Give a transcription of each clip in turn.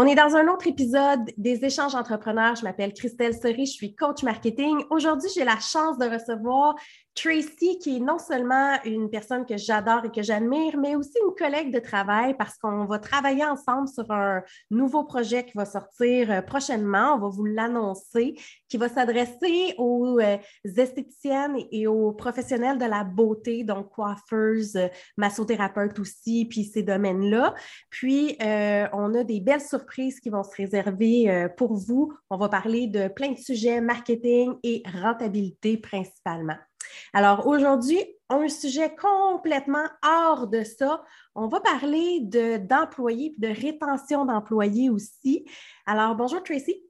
On est dans un autre épisode des échanges entrepreneurs. Je m'appelle Christelle Seri, je suis coach marketing. Aujourd'hui, j'ai la chance de recevoir Tracy, qui est non seulement une personne que j'adore et que j'admire, mais aussi une collègue de travail parce qu'on va travailler ensemble sur un nouveau projet qui va sortir euh, prochainement. On va vous l'annoncer, qui va s'adresser aux euh, esthéticiennes et aux professionnels de la beauté, donc coiffeuses, euh, massothérapeutes aussi, puis ces domaines-là. Puis, on a des belles surprises qui vont se réserver pour vous. On va parler de plein de sujets, marketing et rentabilité principalement. Alors aujourd'hui, un sujet complètement hors de ça. On va parler d'employés et de rétention d'employés aussi. Alors bonjour Tracy.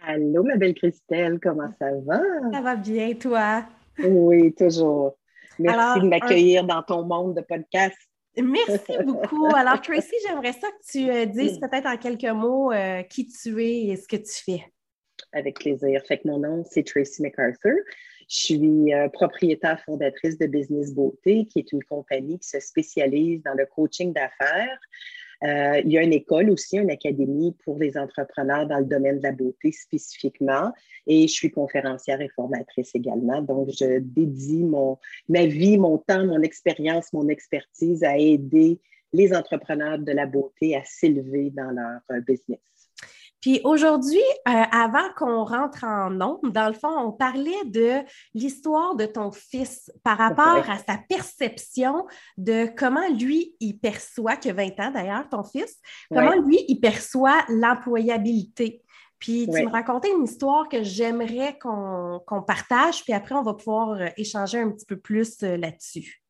Allô ma belle Christelle, comment ça va? Ça va bien, toi? Oui, toujours. Merci de m'accueillir dans ton monde de podcast. Merci beaucoup. Alors, Tracy, j'aimerais ça que tu euh, dises peut-être en quelques mots euh, qui tu es et ce que tu fais. Avec plaisir. Fait que mon nom, c'est Tracy MacArthur. Je suis euh, propriétaire fondatrice de Business Beauté, qui est une compagnie qui se spécialise dans le coaching d'affaires. Euh, il y a une école aussi, une académie pour les entrepreneurs dans le domaine de la beauté spécifiquement. Et je suis conférencière et formatrice également. Donc, je dédie mon, ma vie, mon temps, mon expérience, mon expertise à aider les entrepreneurs de la beauté à s'élever dans leur euh, business. Puis aujourd'hui, euh, avant qu'on rentre en nombre, dans le fond, on parlait de l'histoire de ton fils par rapport à sa perception de comment lui, il perçoit, que 20 ans d'ailleurs, ton fils, comment lui, il perçoit l'employabilité. Puis tu me racontais une histoire que j'aimerais qu'on partage, puis après, on va pouvoir euh, échanger un petit peu plus euh, là-dessus.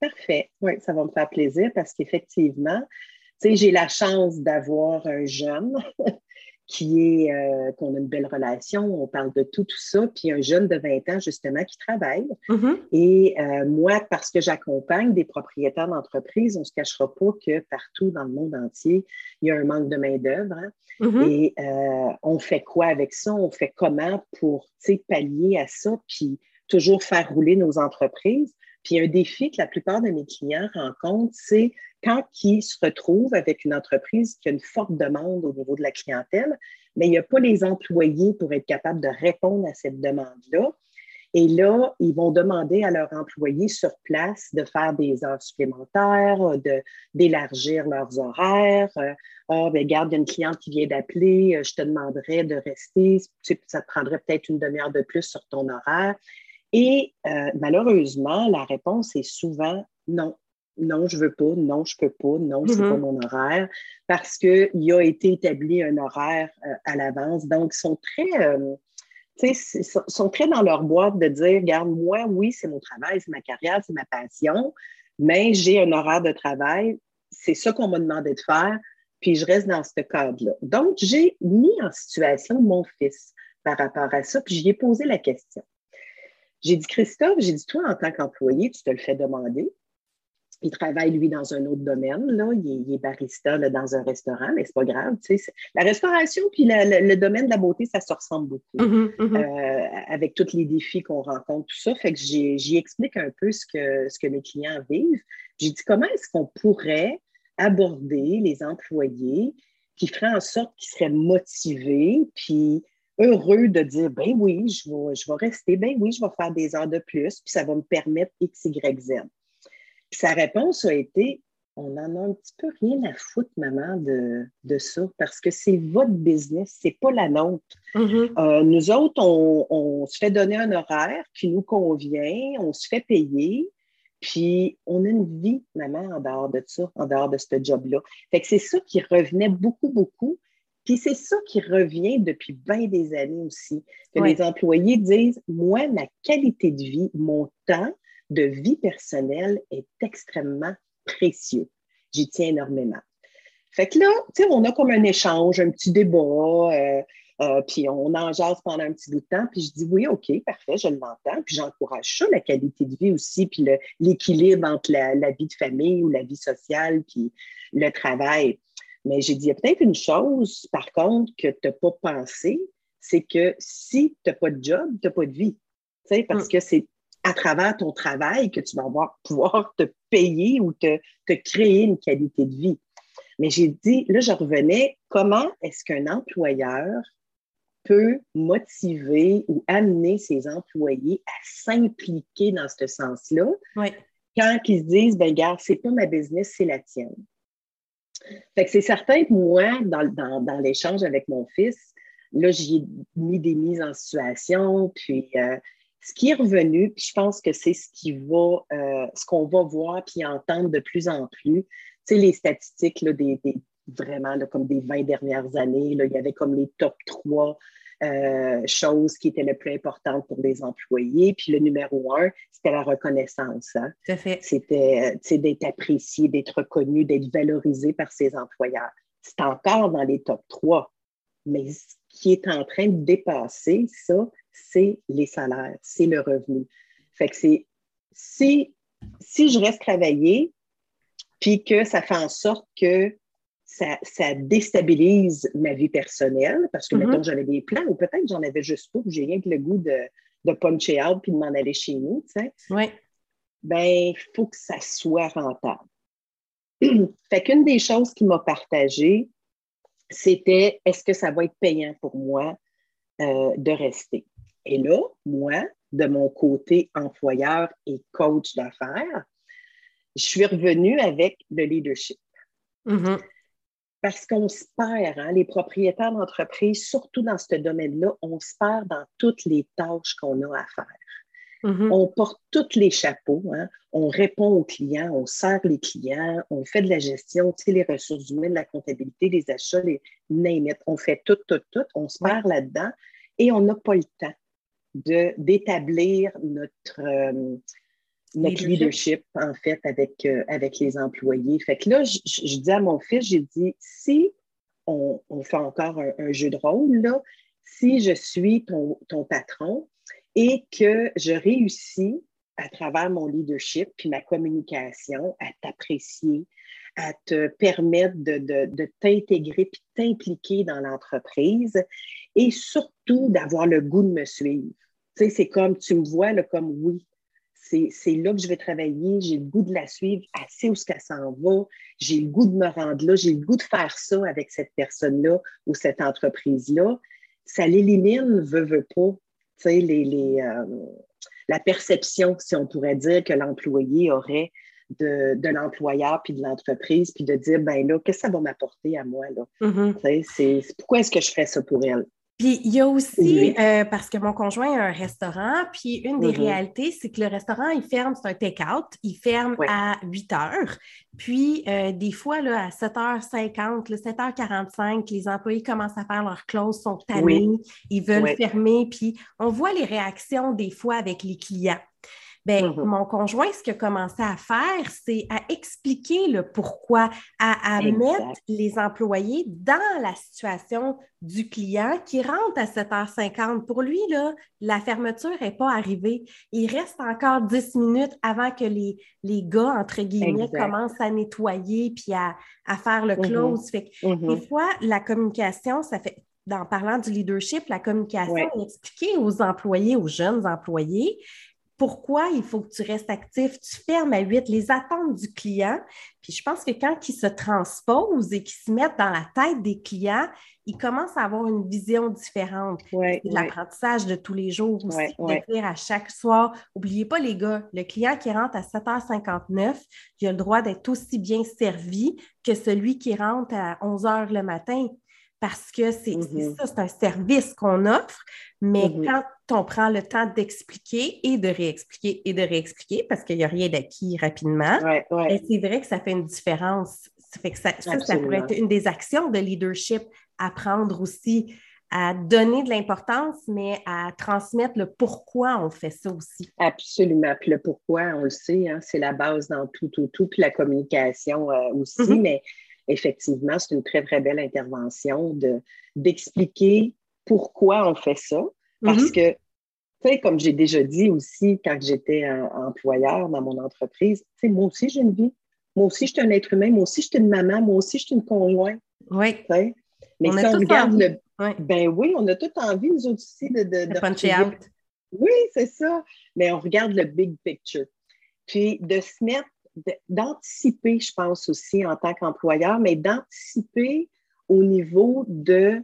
Parfait. Oui, ça va me faire plaisir parce qu'effectivement, tu sais, j'ai la chance d'avoir un jeune qui est euh, qu'on a une belle relation, on parle de tout, tout ça, puis un jeune de 20 ans, justement, qui travaille. Mm-hmm. Et euh, moi, parce que j'accompagne des propriétaires d'entreprises, on ne se cachera pas que partout dans le monde entier, il y a un manque de main-d'œuvre. Hein. Mm-hmm. Et euh, on fait quoi avec ça? On fait comment pour pallier à ça, puis toujours faire rouler nos entreprises? Puis un défi que la plupart de mes clients rencontrent, c'est quand ils se retrouvent avec une entreprise qui a une forte demande au niveau de la clientèle, mais il n'y a pas les employés pour être capable de répondre à cette demande-là. Et là, ils vont demander à leurs employés sur place de faire des heures supplémentaires, d'élargir leurs horaires. Ah, ben, y a une cliente qui vient d'appeler, je te demanderais de rester. Ça te prendrait peut-être une demi-heure de plus sur ton horaire. Et euh, malheureusement, la réponse est souvent non. Non, je veux pas, non, je peux pas, non, c'est pas mm-hmm. mon horaire, parce qu'il a été établi un horaire euh, à l'avance. Donc, ils sont très, euh, sont très dans leur boîte de dire, regarde, moi, oui, c'est mon travail, c'est ma carrière, c'est ma passion, mais j'ai un horaire de travail, c'est ça qu'on m'a demandé de faire, puis je reste dans ce cadre-là. Donc, j'ai mis en situation mon fils par rapport à ça, puis j'y ai posé la question. J'ai dit, Christophe, j'ai dit, toi, en tant qu'employé, tu te le fais demander. Il travaille, lui, dans un autre domaine. Là. Il, est, barista dans un restaurant, mais c'est pas grave. La restauration puis le domaine de la beauté, ça se ressemble beaucoup mm-hmm, mm-hmm. Euh, avec tous les défis qu'on rencontre, tout ça. Fait que j'y explique un peu ce que, ce que mes clients vivent. J'ai dit, comment est-ce qu'on pourrait aborder les employés qui feraient en sorte qu'ils seraient motivés, puis heureux de dire ben oui, je vais, je vais rester, ben oui, je vais faire des heures de plus, puis ça va me permettre X, Y, Z. Puis sa réponse a été on en a un petit peu rien à foutre, maman, de, de ça, parce que c'est votre business, c'est pas la nôtre. Mm-hmm. Euh, nous autres, on, on, se fait donner un horaire qui nous convient, on se fait payer, puis on a une vie, maman, en dehors de ça, en dehors de ce job-là. Fait que c'est ça qui revenait beaucoup, beaucoup. Puis c'est ça qui revient depuis bien des années aussi, que les employés disent, moi, ma qualité de vie, mon temps de vie personnelle est extrêmement précieux. J'y tiens énormément. Fait que là, tu sais, on a comme un échange, un petit débat, euh, euh, puis on en jase pendant un petit bout de temps, puis je dis oui, OK, parfait, je l'entends, puis j'encourage ça, la qualité de vie aussi, puis l'équilibre entre la, la, vie de famille ou la vie sociale, puis le travail. Mais j'ai dit, il y a peut-être une chose, par contre, que tu n'as pas pensé, c'est que si tu n'as pas de job, tu n'as pas de vie. parce mm. que c'est à travers ton travail que tu vas avoir, pouvoir te payer ou te, te créer une qualité de vie. Mais j'ai dit, là, je revenais, comment est-ce qu'un employeur peut motiver ou amener ses employés à s'impliquer dans ce sens-là quand ils se disent, ben gars, c'est pas ma business, c'est la tienne. C'est certain que moi, dans, l'échange avec mon fils, là, j'ai mis des mises en situation, puis euh, ce qui est revenu, puis je pense que c'est ce va, euh, ce qu'on va voir puis entendre de plus en plus. Sais, les statistiques là, des, vraiment comme des 20 dernières années, il y avait comme les top 3 euh, choses qui étaient les plus importantes pour les employés. Puis le numéro un, c'était la reconnaissance. Hein? C'était d'être apprécié, d'être reconnu, d'être valorisé par ses employeurs. C'est encore dans les top 3. Mais ce qui est en train de dépasser ça, c'est les salaires, c'est le revenu. Fait que c'est si, si je reste travailler, puis que ça fait en sorte que ça, déstabilise ma vie personnelle, parce que, mm-hmm. mettons, j'avais des plans, ou peut-être j'en avais juste pas, j'ai rien que le goût de, de puncher out puis de m'en aller chez nous, tu sais. Oui. Ben, il faut que ça soit rentable. fait qu'une des choses qui m'a partagé, c'était est-ce que ça va être payant pour moi euh, de rester? Et là, moi, de mon côté employeur et coach d'affaires, je suis revenue avec le leadership. Mm-hmm. Parce qu'on se perd, hein, les propriétaires d'entreprise, surtout dans ce domaine-là, on se perd dans toutes les tâches qu'on a à faire. Mm-hmm. On porte tous les chapeaux, hein. on répond aux clients, on sert les clients, on fait de la gestion, tu sais, les ressources humaines, la comptabilité, les achats, les name On fait tout, tout, tout, on se perd là-dedans et on n'a pas le temps d'établir notre, euh, notre leadership. en fait, avec, euh, avec les employés. Fait que là, je, dis à mon fils, j'ai dit, si on, fait encore un, jeu de rôle, là, si je suis ton, ton patron et que je réussis à travers mon leadership puis ma communication à t'apprécier, à te permettre de, de, de t'intégrer puis t'impliquer dans l'entreprise et surtout d'avoir le goût de me suivre. Tu sais, c'est comme, tu me vois là, comme oui, c'est là que je vais travailler, j'ai le goût de la suivre, assez où ce qu'elle s'en va, j'ai le goût de me rendre là, j'ai le goût de faire ça avec cette personne-là ou cette entreprise-là. Ça l'élimine, veut, veut pas, tu sais, les, les euh, la perception, si on pourrait dire, que l'employé aurait de, de l'employeur puis de l'entreprise, puis de dire, ben là, qu'est-ce que ça va m'apporter à moi, là? Mm-hmm. c'est pourquoi est-ce que je ferais ça pour elle? Puis il y a aussi, euh, parce que mon conjoint a un restaurant, puis une des mm-hmm. réalités, c'est que le restaurant, il ferme, c'est un take-out, il ferme à 8 heures. Puis euh, des fois, là, à 7h50, 7h45, les employés commencent à faire leur close, sont tannés, ils veulent fermer, puis on voit les réactions des fois avec les clients. Ben, mm-hmm. mon conjoint, ce qu'il a commencé à faire, c'est à expliquer le pourquoi, à, mettre les employés dans la situation du client qui rentre à 7h50. Pour lui, là, la fermeture n'est pas arrivée. Il reste encore 10 minutes avant que les, les gars, entre guillemets, commencent à nettoyer puis à, faire le mm-hmm. close. Fait mm-hmm. Des fois, la communication, ça fait en parlant du leadership, la communication, expliquer aux employés, aux jeunes employés, pourquoi il faut que tu restes actif. Tu fermes à 8 les attentes du client. Puis je pense que quand ils se transposent et qu'ils se mettent dans la tête des clients, ils commencent à avoir une vision différente de l'apprentissage de tous les jours aussi, de dire à chaque soir, n'oubliez pas les gars, le client qui rentre à 7h59, il a le droit d'être aussi bien servi que celui qui rentre à 11h le matin parce que c'est mm-hmm. ça, c'est un service qu'on offre, mais mm-hmm. quand on prend le temps d'expliquer et de réexpliquer et de réexpliquer, parce qu'il n'y a rien d'acquis rapidement, c'est vrai que ça fait une différence. Ça, fait que ça, ça, pourrait être une des actions de leadership, apprendre aussi à donner de l'importance, mais à transmettre le pourquoi on fait ça aussi. Absolument. Puis le pourquoi, on le sait, hein, c'est la base dans tout, tout, tout, puis la communication euh, aussi, mm-hmm. mais effectivement, c'est une très, très belle intervention de, d'expliquer pourquoi on fait ça. Parce mm-hmm. que, tu sais, comme j'ai déjà dit aussi quand j'étais employeur dans mon entreprise, tu sais, moi aussi, j'ai une vie. Moi aussi, je suis un être humain. Moi aussi, je suis une maman. Moi aussi, je suis une conjointe. Oui. Mais si on regarde le. Ben oui, on a tout envie, nous autres aussi, de. de, de Oui, c'est ça. Mais on regarde le big picture. Puis de se mettre d'anticiper, je pense aussi en tant qu'employeur, mais d'anticiper au niveau de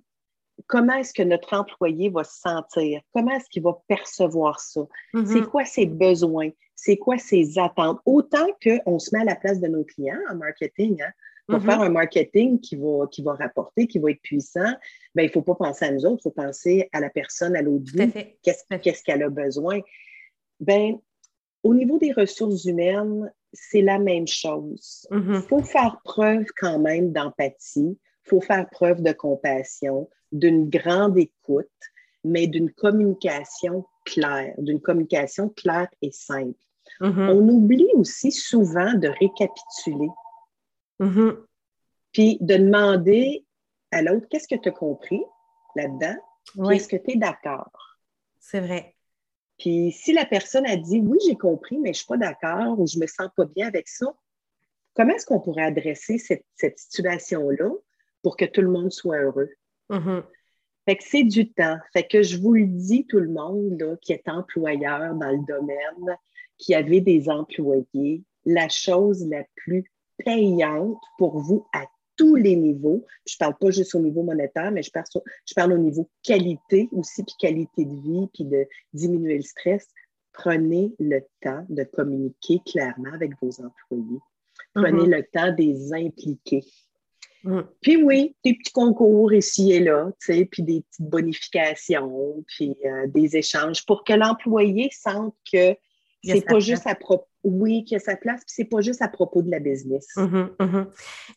comment est-ce que notre employé va se sentir, comment est-ce qu'il va percevoir ça, mm-hmm. c'est quoi ses besoins, c'est quoi ses attentes, autant qu'on se met à la place de nos clients en marketing. Hein, pour mm-hmm. faire un marketing qui va, qui va rapporter, qui va être puissant, ben, il ne faut pas penser à nous autres, il faut penser à la personne, à l'autre bout, qu'est-ce qu'elle a besoin? Ben, au niveau des ressources humaines, c'est la même chose. Il mm-hmm. faut faire preuve quand même d'empathie, il faut faire preuve de compassion, d'une grande écoute, mais d'une communication claire, d'une communication claire et simple. Mm-hmm. On oublie aussi souvent de récapituler. Mm-hmm. Puis de demander à l'autre qu'est-ce que tu as compris là-dedans, est-ce que tu es d'accord? C'est vrai. Puis si la personne a dit oui, j'ai compris, mais je ne suis pas d'accord ou je ne me sens pas bien avec ça, comment est-ce qu'on pourrait adresser cette, situation-là pour que tout le monde soit heureux? Mm-hmm. Fait que c'est du temps. Fait que je vous le dis, tout le monde là, qui est employeur dans le domaine, qui avait des employés, la chose la plus payante pour vous à tous les niveaux. Je ne parle pas juste au niveau monétaire, mais je parle, je parle au niveau qualité aussi, puis qualité de vie, puis de diminuer le stress. Prenez le temps de communiquer clairement avec vos employés. Prenez mm-hmm. le temps de les impliquer. Mm. Puis oui, des petits concours ici et là, puis des petites bonifications, puis euh, des échanges pour que l'employé sente que c'est pas juste à propos. Oui, qu'il y a sa place, puis c'est pas juste à propos de la business. Mm-hmm, mm-hmm.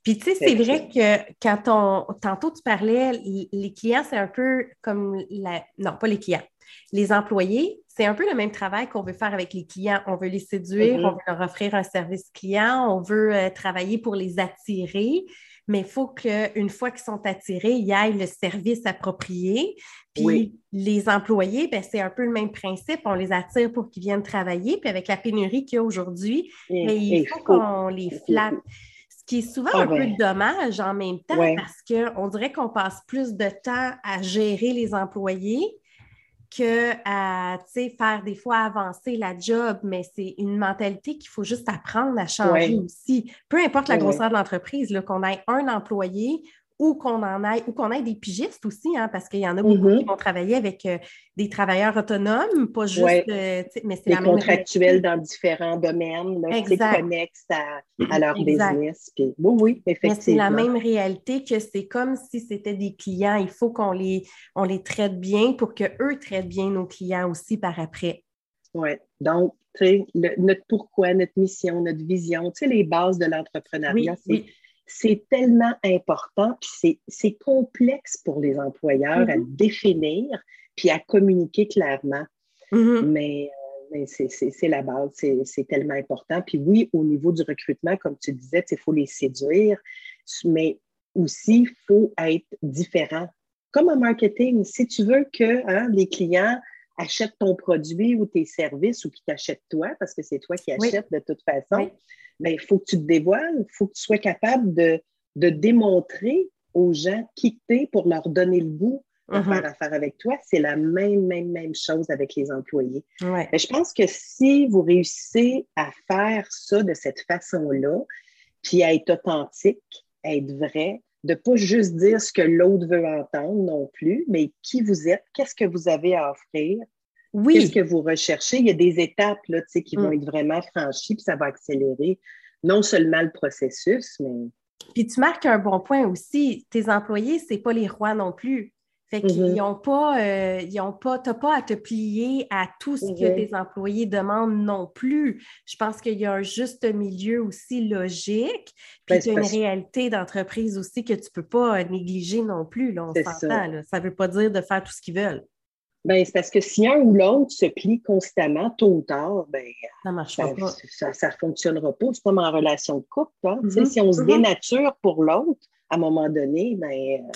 Puis tu sais, c'est vrai que quand on. Tantôt, tu parlais, les clients, c'est un peu comme la. Non, pas les clients. Les employés, c'est un peu le même travail qu'on veut faire avec les clients. On veut les séduire, mm-hmm. on veut leur offrir un service client, on veut euh, travailler pour les attirer mais il faut qu'une fois qu'ils sont attirés, il y ait le service approprié. Puis les employés, ben, c'est un peu le même principe. On les attire pour qu'ils viennent travailler. Puis avec la pénurie qu'il y a aujourd'hui, ben, il faut qu'on les flatte. Ce qui est souvent ah un peu dommage en même temps parce qu'on dirait qu'on passe plus de temps à gérer les employés que à faire des fois avancer la job, mais c'est une mentalité qu'il faut juste apprendre à changer aussi. Peu importe la grosseur de l'entreprise, qu'on ait un employé ou qu'on en ait, ou qu'on ait des pigistes aussi, hein, parce qu'il y en a beaucoup qui mm-hmm. vont travailler avec euh, des travailleurs autonomes, pas juste, euh, mais c'est la même contractuels dans différents domaines, qui connexes à, à, leur business. oui, oui, effectivement. c'est la même réalité que c'est comme si c'était des clients. Il faut qu'on les, on les traite bien pour qu'eux traitent bien nos clients aussi par après. Oui, donc, tu sais, notre pourquoi, notre mission, notre vision, tu sais, les bases de l'entrepreneuriat, c'est c'est tellement important, puis c'est complexe pour les employeurs à mm-hmm. définir, puis à communiquer clairement. Mm-hmm. Mais, euh, c'est la base, c'est tellement important. Puis oui, au niveau du recrutement, comme tu disais, il faut les séduire, mais aussi, il faut être différent. Comme en marketing, si tu veux que hein, les clients achètent ton produit ou tes services ou qu'ils t'achètent toi, parce que c'est toi qui achètes de toute façon, mais il faut que tu te dévoiles, il faut que tu sois capable de, démontrer aux gens qui t'es pour leur donner le goût de mm-hmm. faire affaire avec toi. C'est la même, même, même chose avec les employés. je pense que si vous réussissez à faire ça de cette façon-là, puis à être authentique, à être vrai, de ne pas juste dire ce que l'autre veut entendre non plus, mais qui vous êtes, qu'est-ce que vous avez à offrir, oui. Qu'est-ce que vous recherchez? Il y a des étapes là, qui vont mm. être vraiment franchies, puis ça va accélérer non seulement le processus, mais. Puis tu marques un bon point aussi. Tes employés, ce n'est pas les rois non plus. Fait qu'ils n'ont mm-hmm. pas, euh, ils ont pas, pas à te plier à tout ce que mm-hmm. tes employés demandent non plus. Je pense qu'il y a un juste milieu aussi logique, puis tu as une réalité d'entreprise aussi que tu ne peux pas négliger non plus. Là, on s'entend. Ça ne veut pas dire de faire tout ce qu'ils veulent. Ben, c'est parce que si un ou l'autre se plie constamment, tôt ou tard, ben, ça ne ben, pas. Ça ne fonctionnera pas. C'est comme en relation de couple. Hein. Mm-hmm. Si on se mm-hmm. dénature pour l'autre, à un moment donné, ben,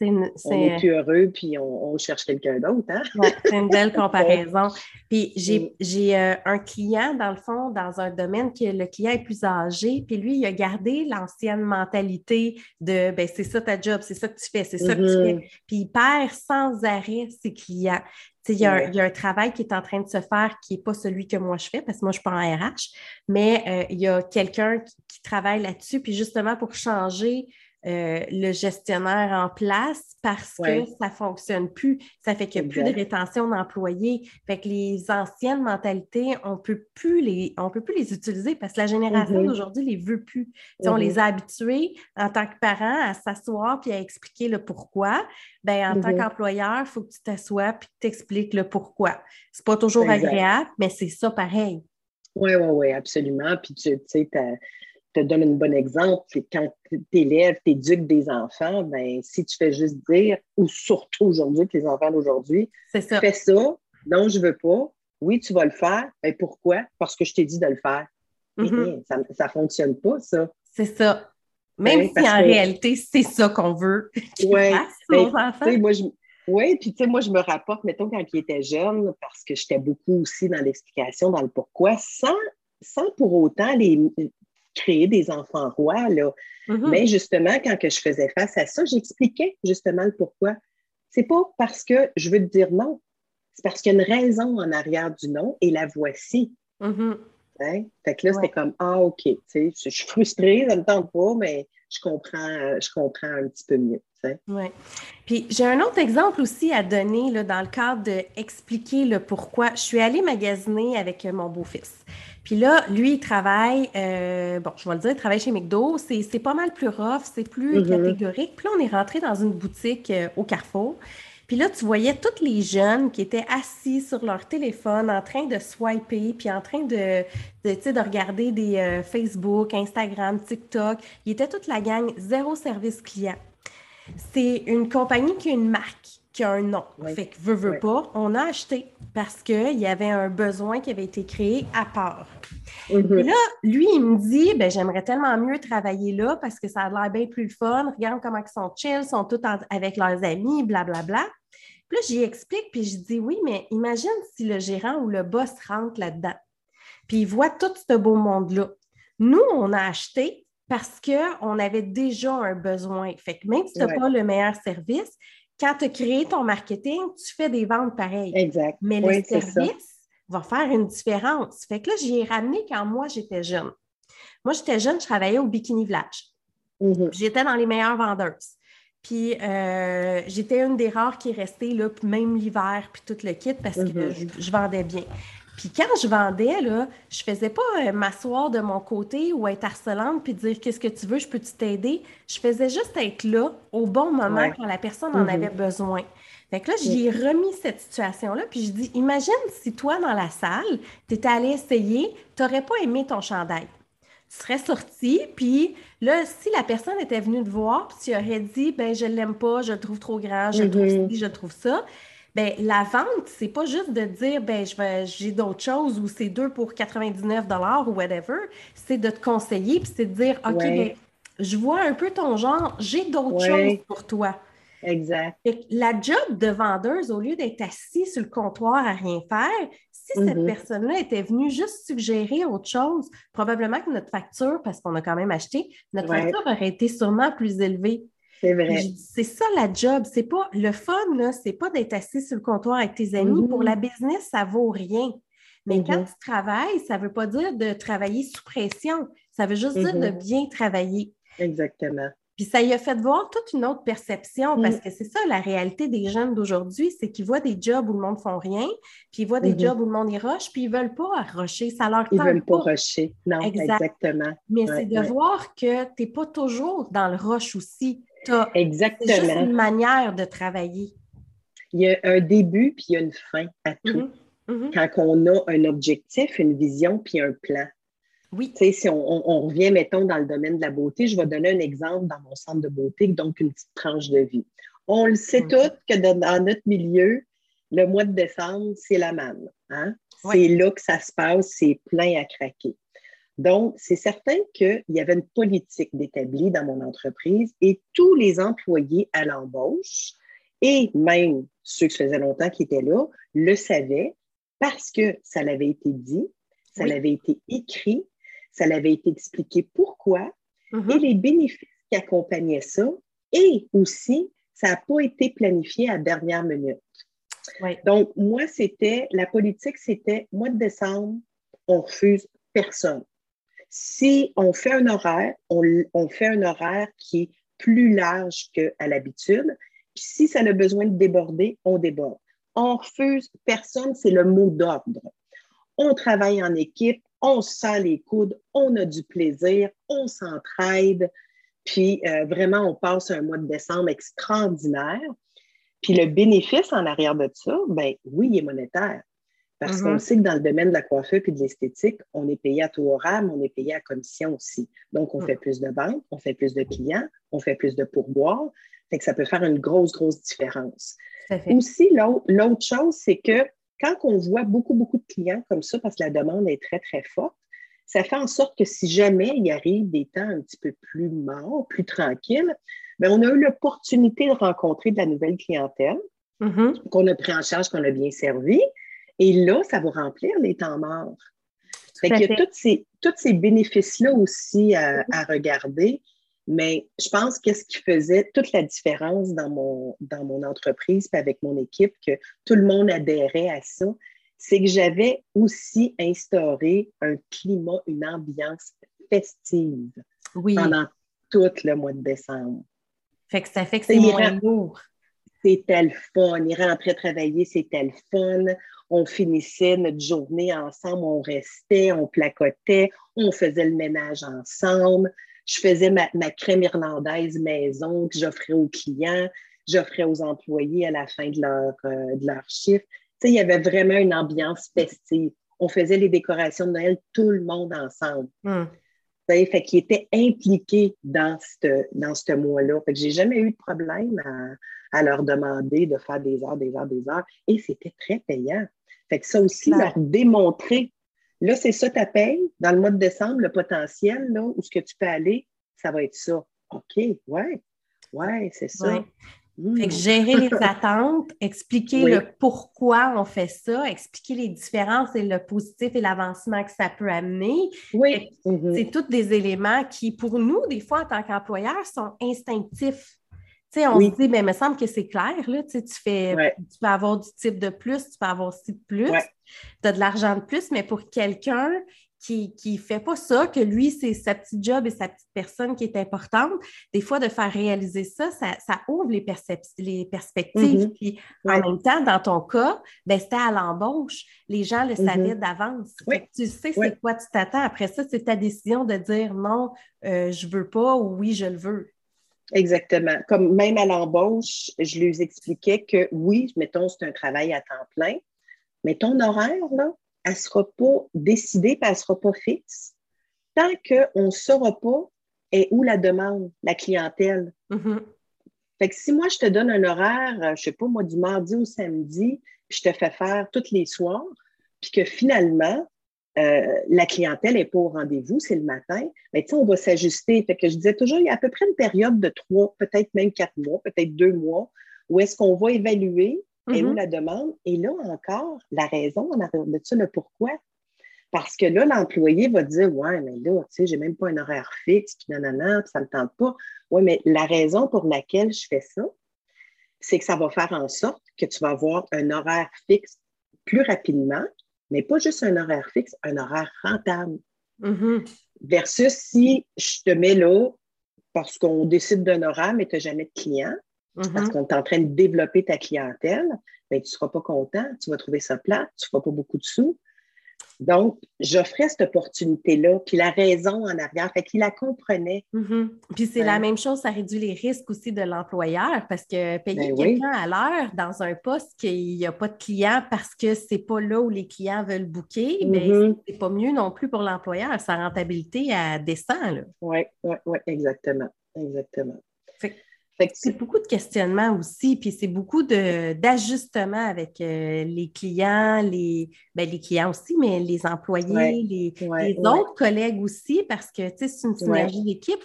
on est plus heureux, puis on, cherche quelqu'un d'autre. Hein? c'est une belle comparaison. Puis j'ai euh, un client, dans le fond, dans un domaine que le client est plus âgé, puis lui, il a gardé l'ancienne mentalité de ben, c'est ça ta job, c'est ça que tu fais, c'est ça que tu fais. Mm-hmm. Puis il perd sans arrêt ses clients Il y, a, y, a un travail qui est en train de se faire qui n'est pas celui que moi je fais, parce que moi, je ne suis pas en RH, mais euh, il y a quelqu'un qui, qui, travaille là-dessus, puis justement pour changer euh, le gestionnaire en place parce que ça ne fonctionne plus. Ça fait qu'il n'y a plus de rétention d'employés. Fait que les anciennes mentalités, on peut plus les, on peut plus les utiliser parce que la génération mm-hmm. d'aujourd'hui ne les veut plus. On les mm-hmm. a habitués en tant que parents à s'asseoir puis à expliquer le pourquoi. Ben, en tant mm-hmm. qu'employeur, il faut que tu t'assoies puis que tu expliques le pourquoi. Ce n'est pas toujours agréable, mais c'est ça pareil. Oui, oui, oui, absolument. Puis tu sais, te donne un bon exemple, quand tu élèves, tu éduques des enfants, ben, si tu fais juste dire, ou surtout aujourd'hui, que les enfants d'aujourd'hui, fais ça, non, je veux pas, oui, tu vas le faire, mais pourquoi? Parce que je t'ai dit de le faire. Mm-hmm. ça ne fonctionne pas, ça. C'est ça. Même si en réalité, c'est ça qu'on veut. Oui, moi, je, oui, puis tu sais, moi, je me rapporte, mettons, quand il était jeune, parce que j'étais beaucoup aussi dans l'explication, dans le pourquoi, sans, sans pour autant les, créer des enfants rois. Là. Mm-hmm. Mais justement, quand que je faisais face à ça, j'expliquais justement le pourquoi. C'est pas parce que je veux te dire non, c'est parce qu'il y a une raison en arrière du non et la voici. Mm-hmm. Hein? Fait que là, c'était comme Ah, OK, je suis frustrée, ça ne me tente pas, mais je comprends, je comprends un petit peu mieux. Oui. Puis j'ai un autre exemple aussi à donner là, dans le cadre d'expliquer le pourquoi. Je suis allée magasiner avec mon beau-fils. Puis là, lui, il travaille, euh, bon, je vais le dire, il travaille chez McDo. C'est pas mal plus rough, c'est plus mm-hmm. catégorique. Puis là, on est rentré dans une boutique euh, au Carrefour. Puis là, tu voyais tous les jeunes qui étaient assis sur leur téléphone en train de swiper, puis en train de, de, de regarder des euh, Facebook, Instagram, TikTok. Ils étaient toute la gang, zéro service client. C'est une compagnie qui a une marque qui a un nom. Fait que veut, veut pas, on a acheté parce qu'il y avait un besoin qui avait été créé à part. Mm-hmm. Et là, lui, il me dit ben, J'aimerais tellement mieux travailler là parce que ça a l'air bien plus fun. Regarde comment ils sont chill, sont tous avec leurs amis, blablabla. Bla, bla. Puis là, j'y explique, puis je dis Oui, mais imagine si le gérant ou le boss rentre là-dedans, puis il voit tout ce beau monde-là. Nous, on a acheté parce qu'on avait déjà un besoin. Fait que même si tu n'as pas le meilleur service, quand tu as créé ton marketing, tu fais des ventes pareilles. Exact. Mais le service va faire une différence. Fait que là, j'y ai ramené quand moi, j'étais jeune. Moi, j'étais jeune, je travaillais au Bikini Village. Mm-hmm. J'étais dans les meilleures vendeuses. Puis euh, j'étais une des rares qui est restée, là, même l'hiver, puis tout le kit, parce que mm-hmm. je, vendais bien. Puis quand je vendais, là, je faisais pas euh, m'asseoir de mon côté ou être harcelante puis dire qu'est-ce que tu veux, je peux-tu t'aider? Je faisais juste être là au bon moment quand la personne en mm-hmm. avait besoin. Fait que là, j'y ai remis cette situation-là, puis je dis, imagine si toi, dans la salle, tu étais allé essayer, tu n'aurais pas aimé ton chandail. Tu serais sorti, puis là, si la personne était venue te voir, puis tu aurais dit, ben je l'aime pas, je le trouve trop grand, je le trouve mm-hmm. ci, je le trouve ça, ben, la vente, c'est pas juste de dire ben je vais j'ai d'autres choses ou c'est deux pour 99 ou whatever, c'est de te conseiller puis c'est de dire OK, ben, je vois un peu ton genre, j'ai d'autres choses pour toi. Exact. la job de vendeuse, au lieu d'être assis sur le comptoir à rien faire, si cette mm-hmm. personne-là était venue juste suggérer autre chose, probablement que notre facture, parce qu'on a quand même acheté, notre facture aurait été sûrement plus élevée. C'est vrai. C'est ça la job. C'est pas le fun, c'est pas d'être assis sur le comptoir avec tes amis. Pour la mm-hmm. business, ça vaut rien. Mais quand mm-hmm. tu travailles, ça ne veut pas dire de travailler sous pression. Ça veut juste dire de mm-hmm. bien travailler. Exactement. Puis ça y a fait voir toute une autre perception parce mm. que c'est ça la réalité des jeunes d'aujourd'hui, c'est qu'ils voient des jobs où le monde ne font rien, puis ils voient des jobs où le monde y rush, puis ils ne veulent pas rusher. Ça leur Ils ne veulent pas, rusher. Non, exactement. Mais c'est de voir que tu n'es pas toujours dans le rush aussi. Exactement. C'est juste une manière de travailler. Il y a un début puis il y a une fin à tout. Mm-hmm. Mm-hmm. Quand on a un objectif, une vision puis un plan. Oui. Tu sais, si on, revient, mettons, dans le domaine de la beauté, je vais donner un exemple dans mon centre de beauté, donc une petite tranche de vie. On le sait mm tous que dans, notre milieu, le mois de décembre, c'est la manne. Hein? C'est là que ça se passe, c'est plein à craquer. Donc, c'est certain qu'il y avait une politique d'établie dans mon entreprise et tous les employés à l'embauche et même ceux qui faisaient longtemps qui étaient là le savaient parce que ça l'avait été dit, ça l'avait été écrit, ça l'avait été expliqué pourquoi mm-hmm. et les bénéfices qui accompagnaient ça et aussi, ça n'a pas été planifié à dernière minute. Donc, moi, c'était, la politique, c'était, mois de décembre, on refuse personne. Si on fait un horaire, on, fait un horaire qui est plus large qu'à l'habitude. Puis si ça a besoin de déborder, on déborde. On refuse personne, c'est le mot d'ordre. On travaille en équipe, on sent les coudes, on a du plaisir, on s'entraide, puis euh, vraiment, on passe un mois de décembre extraordinaire. Puis le bénéfice en arrière de ça, ben oui, il est monétaire. Parce qu'on mm-hmm. sait que dans le domaine de la coiffure et de l'esthétique, on est payé à tout horaire, mais on est payé à commission aussi. Donc, on mm. fait plus de ventes, on fait plus de clients, on fait plus de pourboires. Fait que ça peut faire une grosse, grosse différence. Aussi, l'autre chose, c'est que quand on voit beaucoup, beaucoup de clients comme ça, parce que la demande est très, très forte, ça fait en sorte que si jamais il arrive des temps un petit peu plus morts, plus tranquilles, bien, on a eu l'opportunité de rencontrer de la nouvelle clientèle mm-hmm. qu'on a pris en charge, qu'on a bien servi. Et là, ça va remplir les temps morts. Fait il y a tous ces, tous ces bénéfices-là aussi à, regarder. Mais je pense que ce qui faisait toute la différence dans mon, dans mon entreprise et avec mon équipe, que tout le monde adhérait à ça, c'est que j'avais aussi instauré un climat, une ambiance festive pendant tout le mois de décembre. Fait que ça fait que c'est moins lourd. C'était le fun. Il rentrait travailler, c'était le fun. On finissait notre journée ensemble, on restait, on placotait, on faisait le ménage ensemble. Je faisais ma, crème irlandaise maison que j'offrais aux clients, j'offrais aux employés à la fin de leur, euh, de leur chiffre il y avait vraiment une ambiance festive. On faisait les décorations de Noël tout le monde ensemble. Hmm. Fait qu'ils étaient impliqués dans ce dans mois-là. Fait que j'ai jamais eu de problème à, leur demander de faire des heures, des heures, des heures. Et c'était très payant. Fait que ça aussi, leur démontrer, là, c'est ça ta paye. Dans le mois de décembre, le potentiel, là, où ce que tu peux aller, ça va être ça. OK, ouais, ouais, c'est ça. Fait que gérer les attentes, expliquer le pourquoi on fait ça, expliquer les différences et le positif et l'avancement que ça peut amener. Oui. Mm-hmm. C'est tous des éléments qui, pour nous, des fois, en tant qu'employeur, sont instinctifs. On se dit, mais il me semble que c'est clair, là. Tu, fais, tu peux avoir du type de plus, tu peux avoir aussi de plus, tu as de l'argent de plus, mais pour quelqu'un qui ne fait pas ça, que lui, c'est sa petite job et sa petite personne qui est importante, des fois, de faire réaliser ça, ça, ouvre les, les perspectives. Mm-hmm. Puis en même temps, dans ton cas, ben, c'était à l'embauche. Les gens le mm-hmm. savaient d'avance. Tu sais c'est quoi tu t'attends. Après ça, c'est ta décision de dire non, euh, je ne veux pas ou oui, je le veux. Exactement. Comme même à l'embauche, je lui expliquais que oui, mettons, c'est un travail à temps plein, mais ton horaire, là, elle ne sera pas décidée, puis elle ne sera pas fixe, tant qu'on ne saura pas et où la demande, la clientèle. Mm-hmm. Fait que si moi, je te donne un horaire, euh, je ne sais pas, moi, du mardi au samedi, puis je te fais faire tous les soirs, puis que finalement, euh, la clientèle n'est pas au rendez-vous, c'est le matin, mais tu sais, on va s'ajuster. Fait que je disais toujours, il y a à peu près une période de trois, peut-être même quatre mois, peut-être deux mois, où est-ce qu'on va évaluer et où mm-hmm. la demande? Et là encore, la raison on arrière de ça, le pourquoi. Parce que là, l'employé va dire Ouais, mais là, tu sais, j'ai même pas un horaire fixe, puis nanana, puis ça me tente pas. Oui, mais la raison pour laquelle je fais ça, c'est que ça va faire en sorte que tu vas avoir un horaire fixe plus rapidement, mais pas juste un horaire fixe, un horaire rentable. Mm-hmm. Versus si je te mets là parce qu'on décide d'un horaire, mais tu n'as jamais de parce mm-hmm. qu'on est en train de développer ta clientèle, ben, tu ne seras pas content, tu vas trouver ça plat, tu ne feras pas beaucoup de sous. Donc, j'offrais cette opportunité-là, puis la raison en arrière, fait qu'il la comprenait. Mm-hmm. Puis c'est la même chose, ça réduit les risques aussi de l'employeur parce que payer ben quelqu'un à l'heure dans un poste qu'il n'y a pas de clients parce que c'est pas là où les clients veulent booker, mais mm-hmm. c'est pas mieux non plus pour l'employeur. Sa rentabilité à descend. Oui, oui, oui, exactement. Exactement. C'est beaucoup de questionnements aussi, puis c'est beaucoup d'ajustements avec euh, les clients, les, ben, les clients aussi, mais les employés, les, autres collègues aussi, parce que c'est une synergie d'équipe.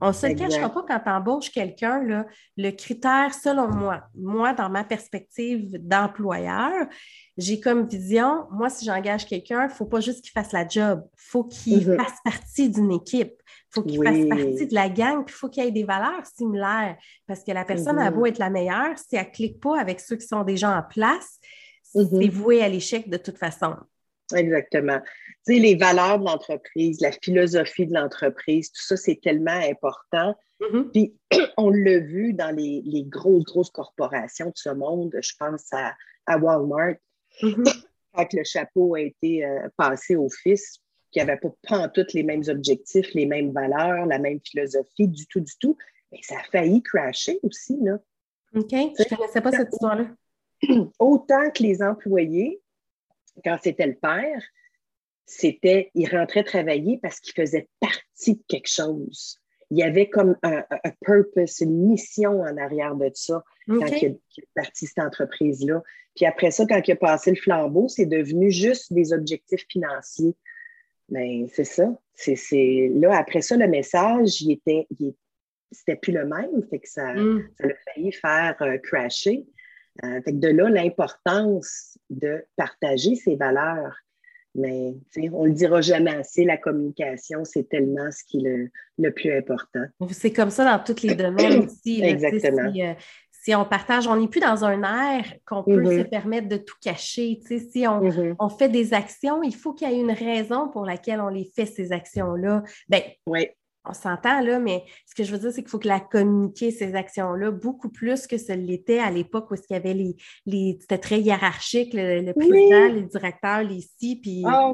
On ne se le cachera pas quand tu embauches quelqu'un. Le critère, selon moi, moi, dans ma perspective d'employeur, j'ai comme vision, moi, si j'engage quelqu'un, il ne faut pas juste qu'il fasse la job, il faut qu'il mm-hmm. fasse partie d'une équipe faut qu'il fasse partie de la gang, puis il faut qu'il y ait des valeurs similaires. Parce que la personne a beau mm-hmm. être la meilleure, si elle ne clique pas avec ceux qui sont déjà en place, c'est mm-hmm. voué à l'échec de toute façon. Exactement. Tu sais, les valeurs de l'entreprise, la philosophie de l'entreprise, tout ça, c'est tellement important. Mm-hmm. Puis, on l'a vu dans les, grosses, grosses corporations de ce monde. Je pense à, Walmart, quand le chapeau a été euh, passé au fils, qui n'avait pas, pas toutes les mêmes objectifs, les mêmes valeurs, la même philosophie, du tout, du tout. Mais ça a failli crasher aussi, là. OK. Je ne connaissais pas cette histoire-là. Autant que les employés, quand c'était le père, c'était, il rentrait travailler parce qu'il faisait partie de quelque chose. Il y avait comme un, purpose, une mission en arrière de ça quand il, est parti cette entreprise-là. Puis après ça, quand il a passé le flambeau, c'est devenu juste des objectifs financiers. Mais ben, c'est ça. C'est, là, après ça, le message, il était, c'était plus le même. Fait que ça, mm. ça a failli faire euh, crasher. Euh, fait que de là, l'importance de partager ses valeurs. Mais on ne le dira jamais assez, la communication, c'est tellement ce qui est le, plus important. C'est comme ça dans tous les domaines aussi. Exactement. Euh, si on partage, on n'est plus dans un air qu'on peut se mm-hmm. permettre de tout cacher. si mm-hmm. on, fait des actions, il faut qu'il y ait une raison pour laquelle on les fait, ces actions-là. Ben, oui on s'entend là, mais ce que je veux dire, c'est qu'il faut que la communiquer ces actions-là beaucoup plus que ce l'était à l'époque où il y avait les, les c'était très hiérarchique, le, président, les directeurs, les si, puis ah,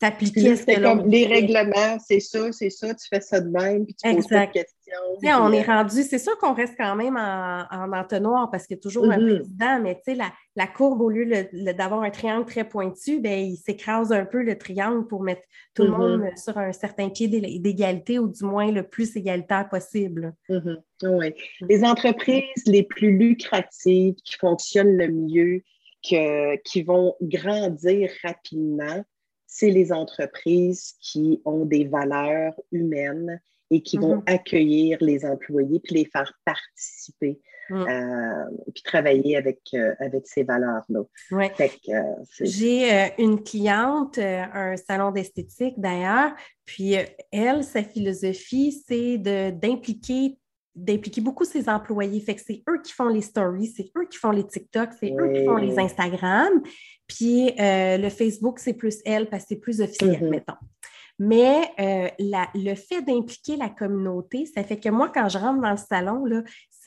t'appliquais ce que comme les règlements, c'est ça, c'est ça, tu fais ça de même, puis tu poses pas de questions. On est euh, rendu, c'est sûr qu'on reste quand même en, en entonnoir parce qu'il y a toujours un mm-hmm. président, mais tu sais, la, la, courbe, au lieu d'avoir un triangle très pointu, ben, il s'écrase un peu le triangle pour mettre tout le mm-hmm. monde sur un certain pied d'égalité ou du moins le plus égalitaire possible. Mm-hmm. Oui. Les entreprises les plus lucratives qui fonctionnent le mieux, que, qui vont grandir rapidement, c'est les entreprises qui ont des valeurs humaines et qui vont mhm. accueillir les employés puis les faire participer. Mm. Euh, puis travailler avec, euh, avec ces valeurs-là. Euh, J'ai une cliente, un salon d'esthétique d'ailleurs, puis elle, sa philosophie, c'est d'impliquer d'impliquer beaucoup ses employés. Fait que c'est eux qui font les stories, c'est eux qui font les TikTok, c'est eux qui font les Instagram. Puis euh, le Facebook, c'est plus elle parce que c'est plus officiel, mm-hmm. mettons. Mais euh, le fait d'impliquer la communauté, ça fait que moi, quand je rentre dans le salon, là,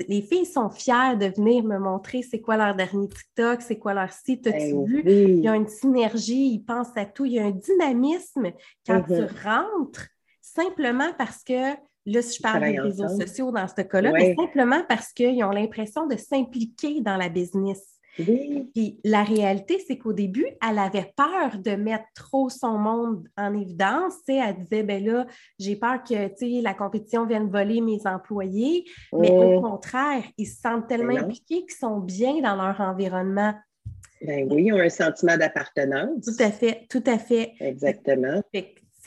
les filles sont fières de venir me montrer c'est quoi leur dernier TikTok, c'est quoi leur site. As-tu ben vu? Il y a une synergie, ils pensent à tout. Il y a un dynamisme quand tu mm-hmm. rentres, simplement parce que Là, si je parle des réseaux sociaux dans ce cas-là, mais simplement parce qu'ils ont l'impression de s'impliquer dans la business. Puis la réalité, c'est qu'au début, elle avait peur de mettre trop son monde en évidence. elle disait, ben là, j'ai peur que la compétition vienne voler mes employés. Mais au contraire, ils se sentent tellement ben impliqués qu'ils sont bien dans leur environnement. Ben oui, ils ont un sentiment d'appartenance. Tout à fait, tout à fait. Exactement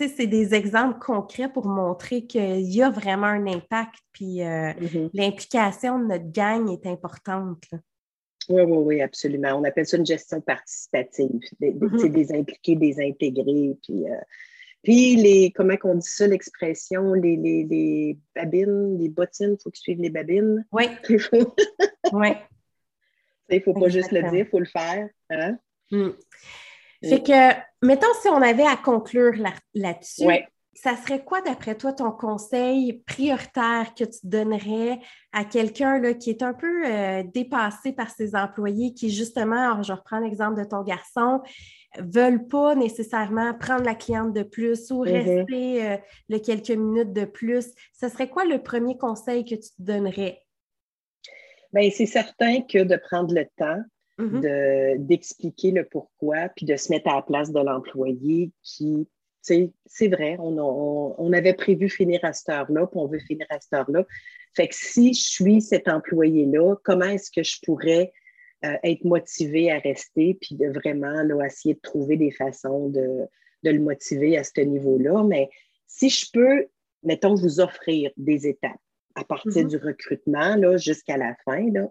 c'est des exemples concrets pour montrer qu'il y a vraiment un impact, puis euh, mm-hmm. l'implication de notre gang est importante. Oui, oui, oui, absolument. On appelle ça une gestion participative. Des, mm-hmm. des impliqués, des intégrés, puis, euh, puis les, comment on dit ça, l'expression, les, les, babines, les bottines, il faut qu'ils suivent les babines. Oui. oui. Il ne faut pas juste le dire, il faut le faire. Hein? Mm. Fait que, mettons, si on avait à conclure là-dessus, ça serait quoi, d'après toi, ton conseil prioritaire que tu donnerais à quelqu'un qui est un peu euh, dépassé par ses employés, qui, justement, je reprends l'exemple de ton garçon, veulent pas nécessairement prendre la cliente de plus ou mm-hmm. rester euh, le quelques minutes de plus? Ce serait quoi le premier conseil que tu te donnerais? Bien, c'est certain que de prendre le temps, Mm-hmm. d'expliquer le pourquoi, puis de se mettre à la place de l'employé qui, c'est vrai, on, on, avait prévu finir à cette heure-là, puis on veut finir à cette heure-là. Fait que si je suis cet employé-là, comment est-ce que je pourrais euh, être motivé à rester, puis de vraiment là, essayer de trouver des façons de, de le motiver à ce niveau-là? Mais si je peux, mettons, vous offrir des étapes à partir mm-hmm. du recrutement jusqu'à la fin, là,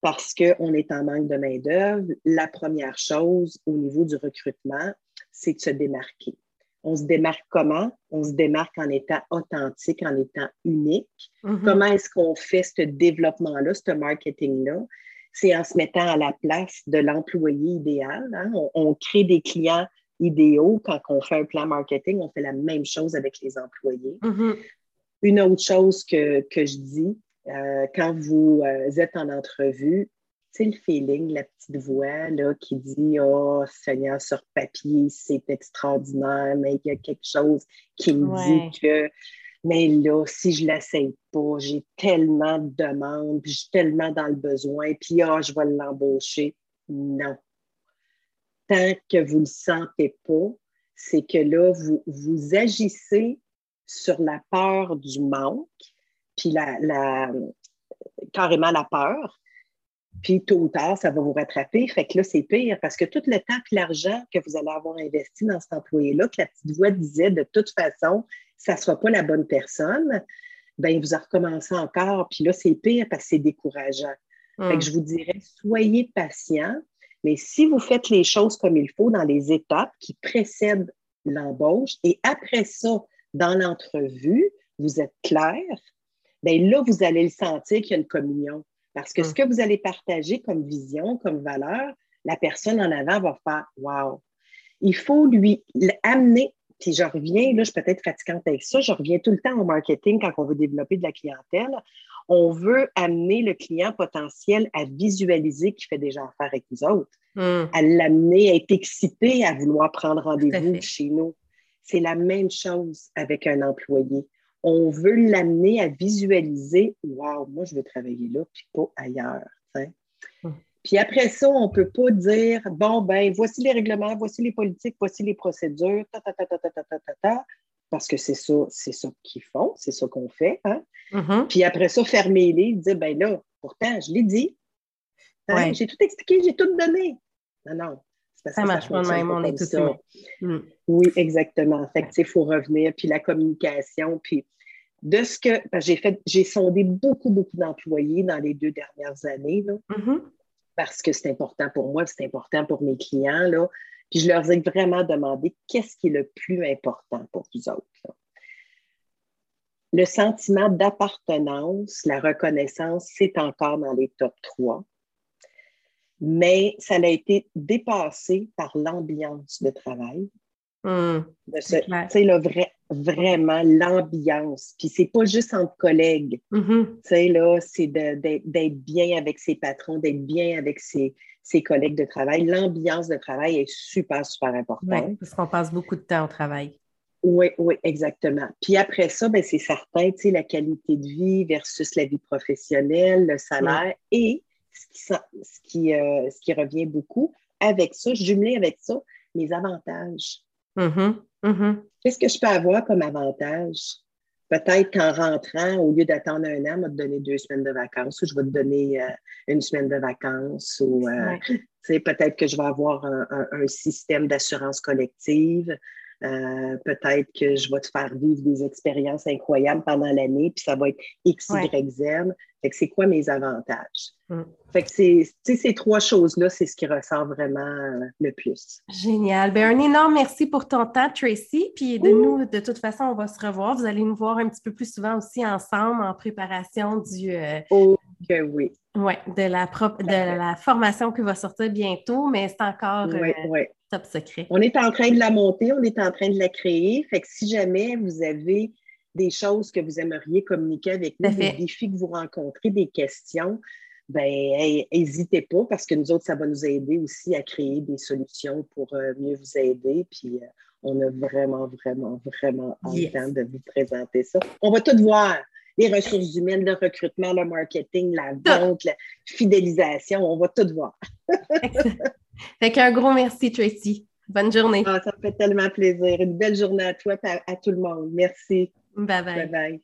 parce qu'on est en manque de main-d'œuvre, la première chose au niveau du recrutement, c'est de se démarquer. On se démarque comment? On se démarque en étant authentique, en étant unique. Mhm. Comment est-ce qu'on fait ce développement-là, ce marketing-là? C'est en se mettant à la place de l'employé idéal. hein? On, on crée des clients idéaux. Quand on fait un plan marketing, on fait la même chose avec les employés. Mhm. Une autre chose que, que je dis, euh, quand vous euh, êtes en entrevue, c'est le feeling, la petite voix là, qui dit Oh Seigneur, sur papier, c'est extraordinaire, mais il y a quelque chose qui me Ouais. dit que, mais là, si je ne l'essaye pas, j'ai tellement de demandes, puis je suis tellement dans le besoin, puis ah, je vais l'embaucher. Non. Tant que vous ne le sentez pas, c'est que là, vous, vous agissez sur la peur du manque, puis la, la- carrément la peur. Puis tôt ou tard, ça va vous rattraper. Fait que là, c'est pire parce que tout le temps et l'argent que vous allez avoir investi dans cet employé-là, que la petite voix disait de toute façon, ça ne sera pas la bonne personne, ben vous en recommencez encore. Puis là, c'est pire parce que c'est décourageant. Fait que je vous dirais, soyez patient, mais si vous faites les choses comme il faut dans les étapes qui précèdent l'embauche et après ça, dans l'entrevue, vous êtes clair, bien là, vous allez le sentir qu'il y a une communion. Parce que Mm. ce que vous allez partager comme vision, comme valeur, la personne en avant va faire Wow! Il faut lui amener, puis je reviens, là, je suis peut-être fatigante avec ça, je reviens tout le temps au marketing quand on veut développer de la clientèle. On veut amener le client potentiel à visualiser qu'il fait déjà affaire avec nous autres, Mm. à l'amener à être excité à vouloir prendre rendez-vous chez nous. C'est la même chose avec un employé. On veut l'amener à visualiser Wow, moi, je veux travailler là, puis pas ailleurs. Mm. Puis après ça, on ne peut pas dire bon, ben, voici les règlements, voici les politiques, voici les procédures, ta, ta, ta, ta, ta, ta, ta, ta, ta, parce que c'est ça, c'est ça qu'ils font, c'est ça qu'on fait. Hein? Mhm. Puis après ça, fermer les, dire ben là, pourtant, je l'ai dit. Hein, Ouais. J'ai tout expliqué, j'ai tout donné. Non, non. Parce Ça marche pas de même, on est tous humains. Mm. Oui, exactement. Fait que, il faut revenir. Puis la communication, puis de ce que j'ai fait, j'ai sondé beaucoup, beaucoup d'employés dans les deux dernières années, là, Mhm. parce que c'est important pour moi, c'est important pour mes clients, là. Puis je leur ai vraiment demandé qu'est-ce qui est le plus important pour vous autres. là. Le sentiment d'appartenance, la reconnaissance, c'est encore dans les top 3. Mais ça a été dépassé par l'ambiance de travail. Mm. C'est sais, là, vrai- vraiment l'ambiance. Puis c'est pas juste entre collègues. Mhm. Tu sais, là, c'est d'être bien avec ses patrons, d'être bien avec ses, ses collègues de travail. L'ambiance de travail est super, super importante. Ouais, parce qu'on passe beaucoup de temps au travail. Oui, oui, exactement. Puis après ça, ben, c'est certain, tu sais, la qualité de vie versus la vie professionnelle, le salaire et ce qui, s'en- ce, qui, euh, ce qui revient beaucoup avec ça, jumelé avec ça, mes avantages. Mhm. Mhm. Qu'est-ce que je peux avoir comme avantage? Peut-être qu'en rentrant, au lieu d'attendre un an, on va te donner deux semaines de vacances ou je vais te donner euh, une semaine de vacances ou euh, Ouais. peut-être que je vais avoir un, un- un système d'assurance collective. Euh, peut-être que je vais te faire vivre des expériences incroyables pendant l'année, puis ça va être X. Y, Z. Fait que c'est quoi mes avantages? Mm. Fait que c'est, ces trois choses-là, c'est ce qui ressort vraiment euh, le plus. Génial. Ben, un énorme merci pour ton temps, Tracy. Puis de nous, de toute façon, on va se revoir. Vous allez nous voir un petit peu plus souvent aussi ensemble en préparation du, euh, Oh, que oui. de, la prop- de la formation qui va sortir bientôt, mais c'est encore euh, top secret. On est en train de la monter, on est en train de la créer. Fait que si jamais vous avez des choses que vous aimeriez communiquer avec nous, des défis que vous rencontrez, des questions, ben n'hésitez pas parce que nous autres, ça va nous aider aussi à créer des solutions pour euh, mieux vous aider. Puis euh, on a vraiment, vraiment, vraiment Yes. hâte de vous présenter ça. On va tout voir. Les ressources humaines, le recrutement, le marketing, la vente, la fidélisation, on va tout voir. fait qu'un gros merci, Tracy. Bonne journée. Ah, ça me fait tellement plaisir. Une belle journée à toi et à, à tout le monde. Merci. ביי ביי. ביי, ביי.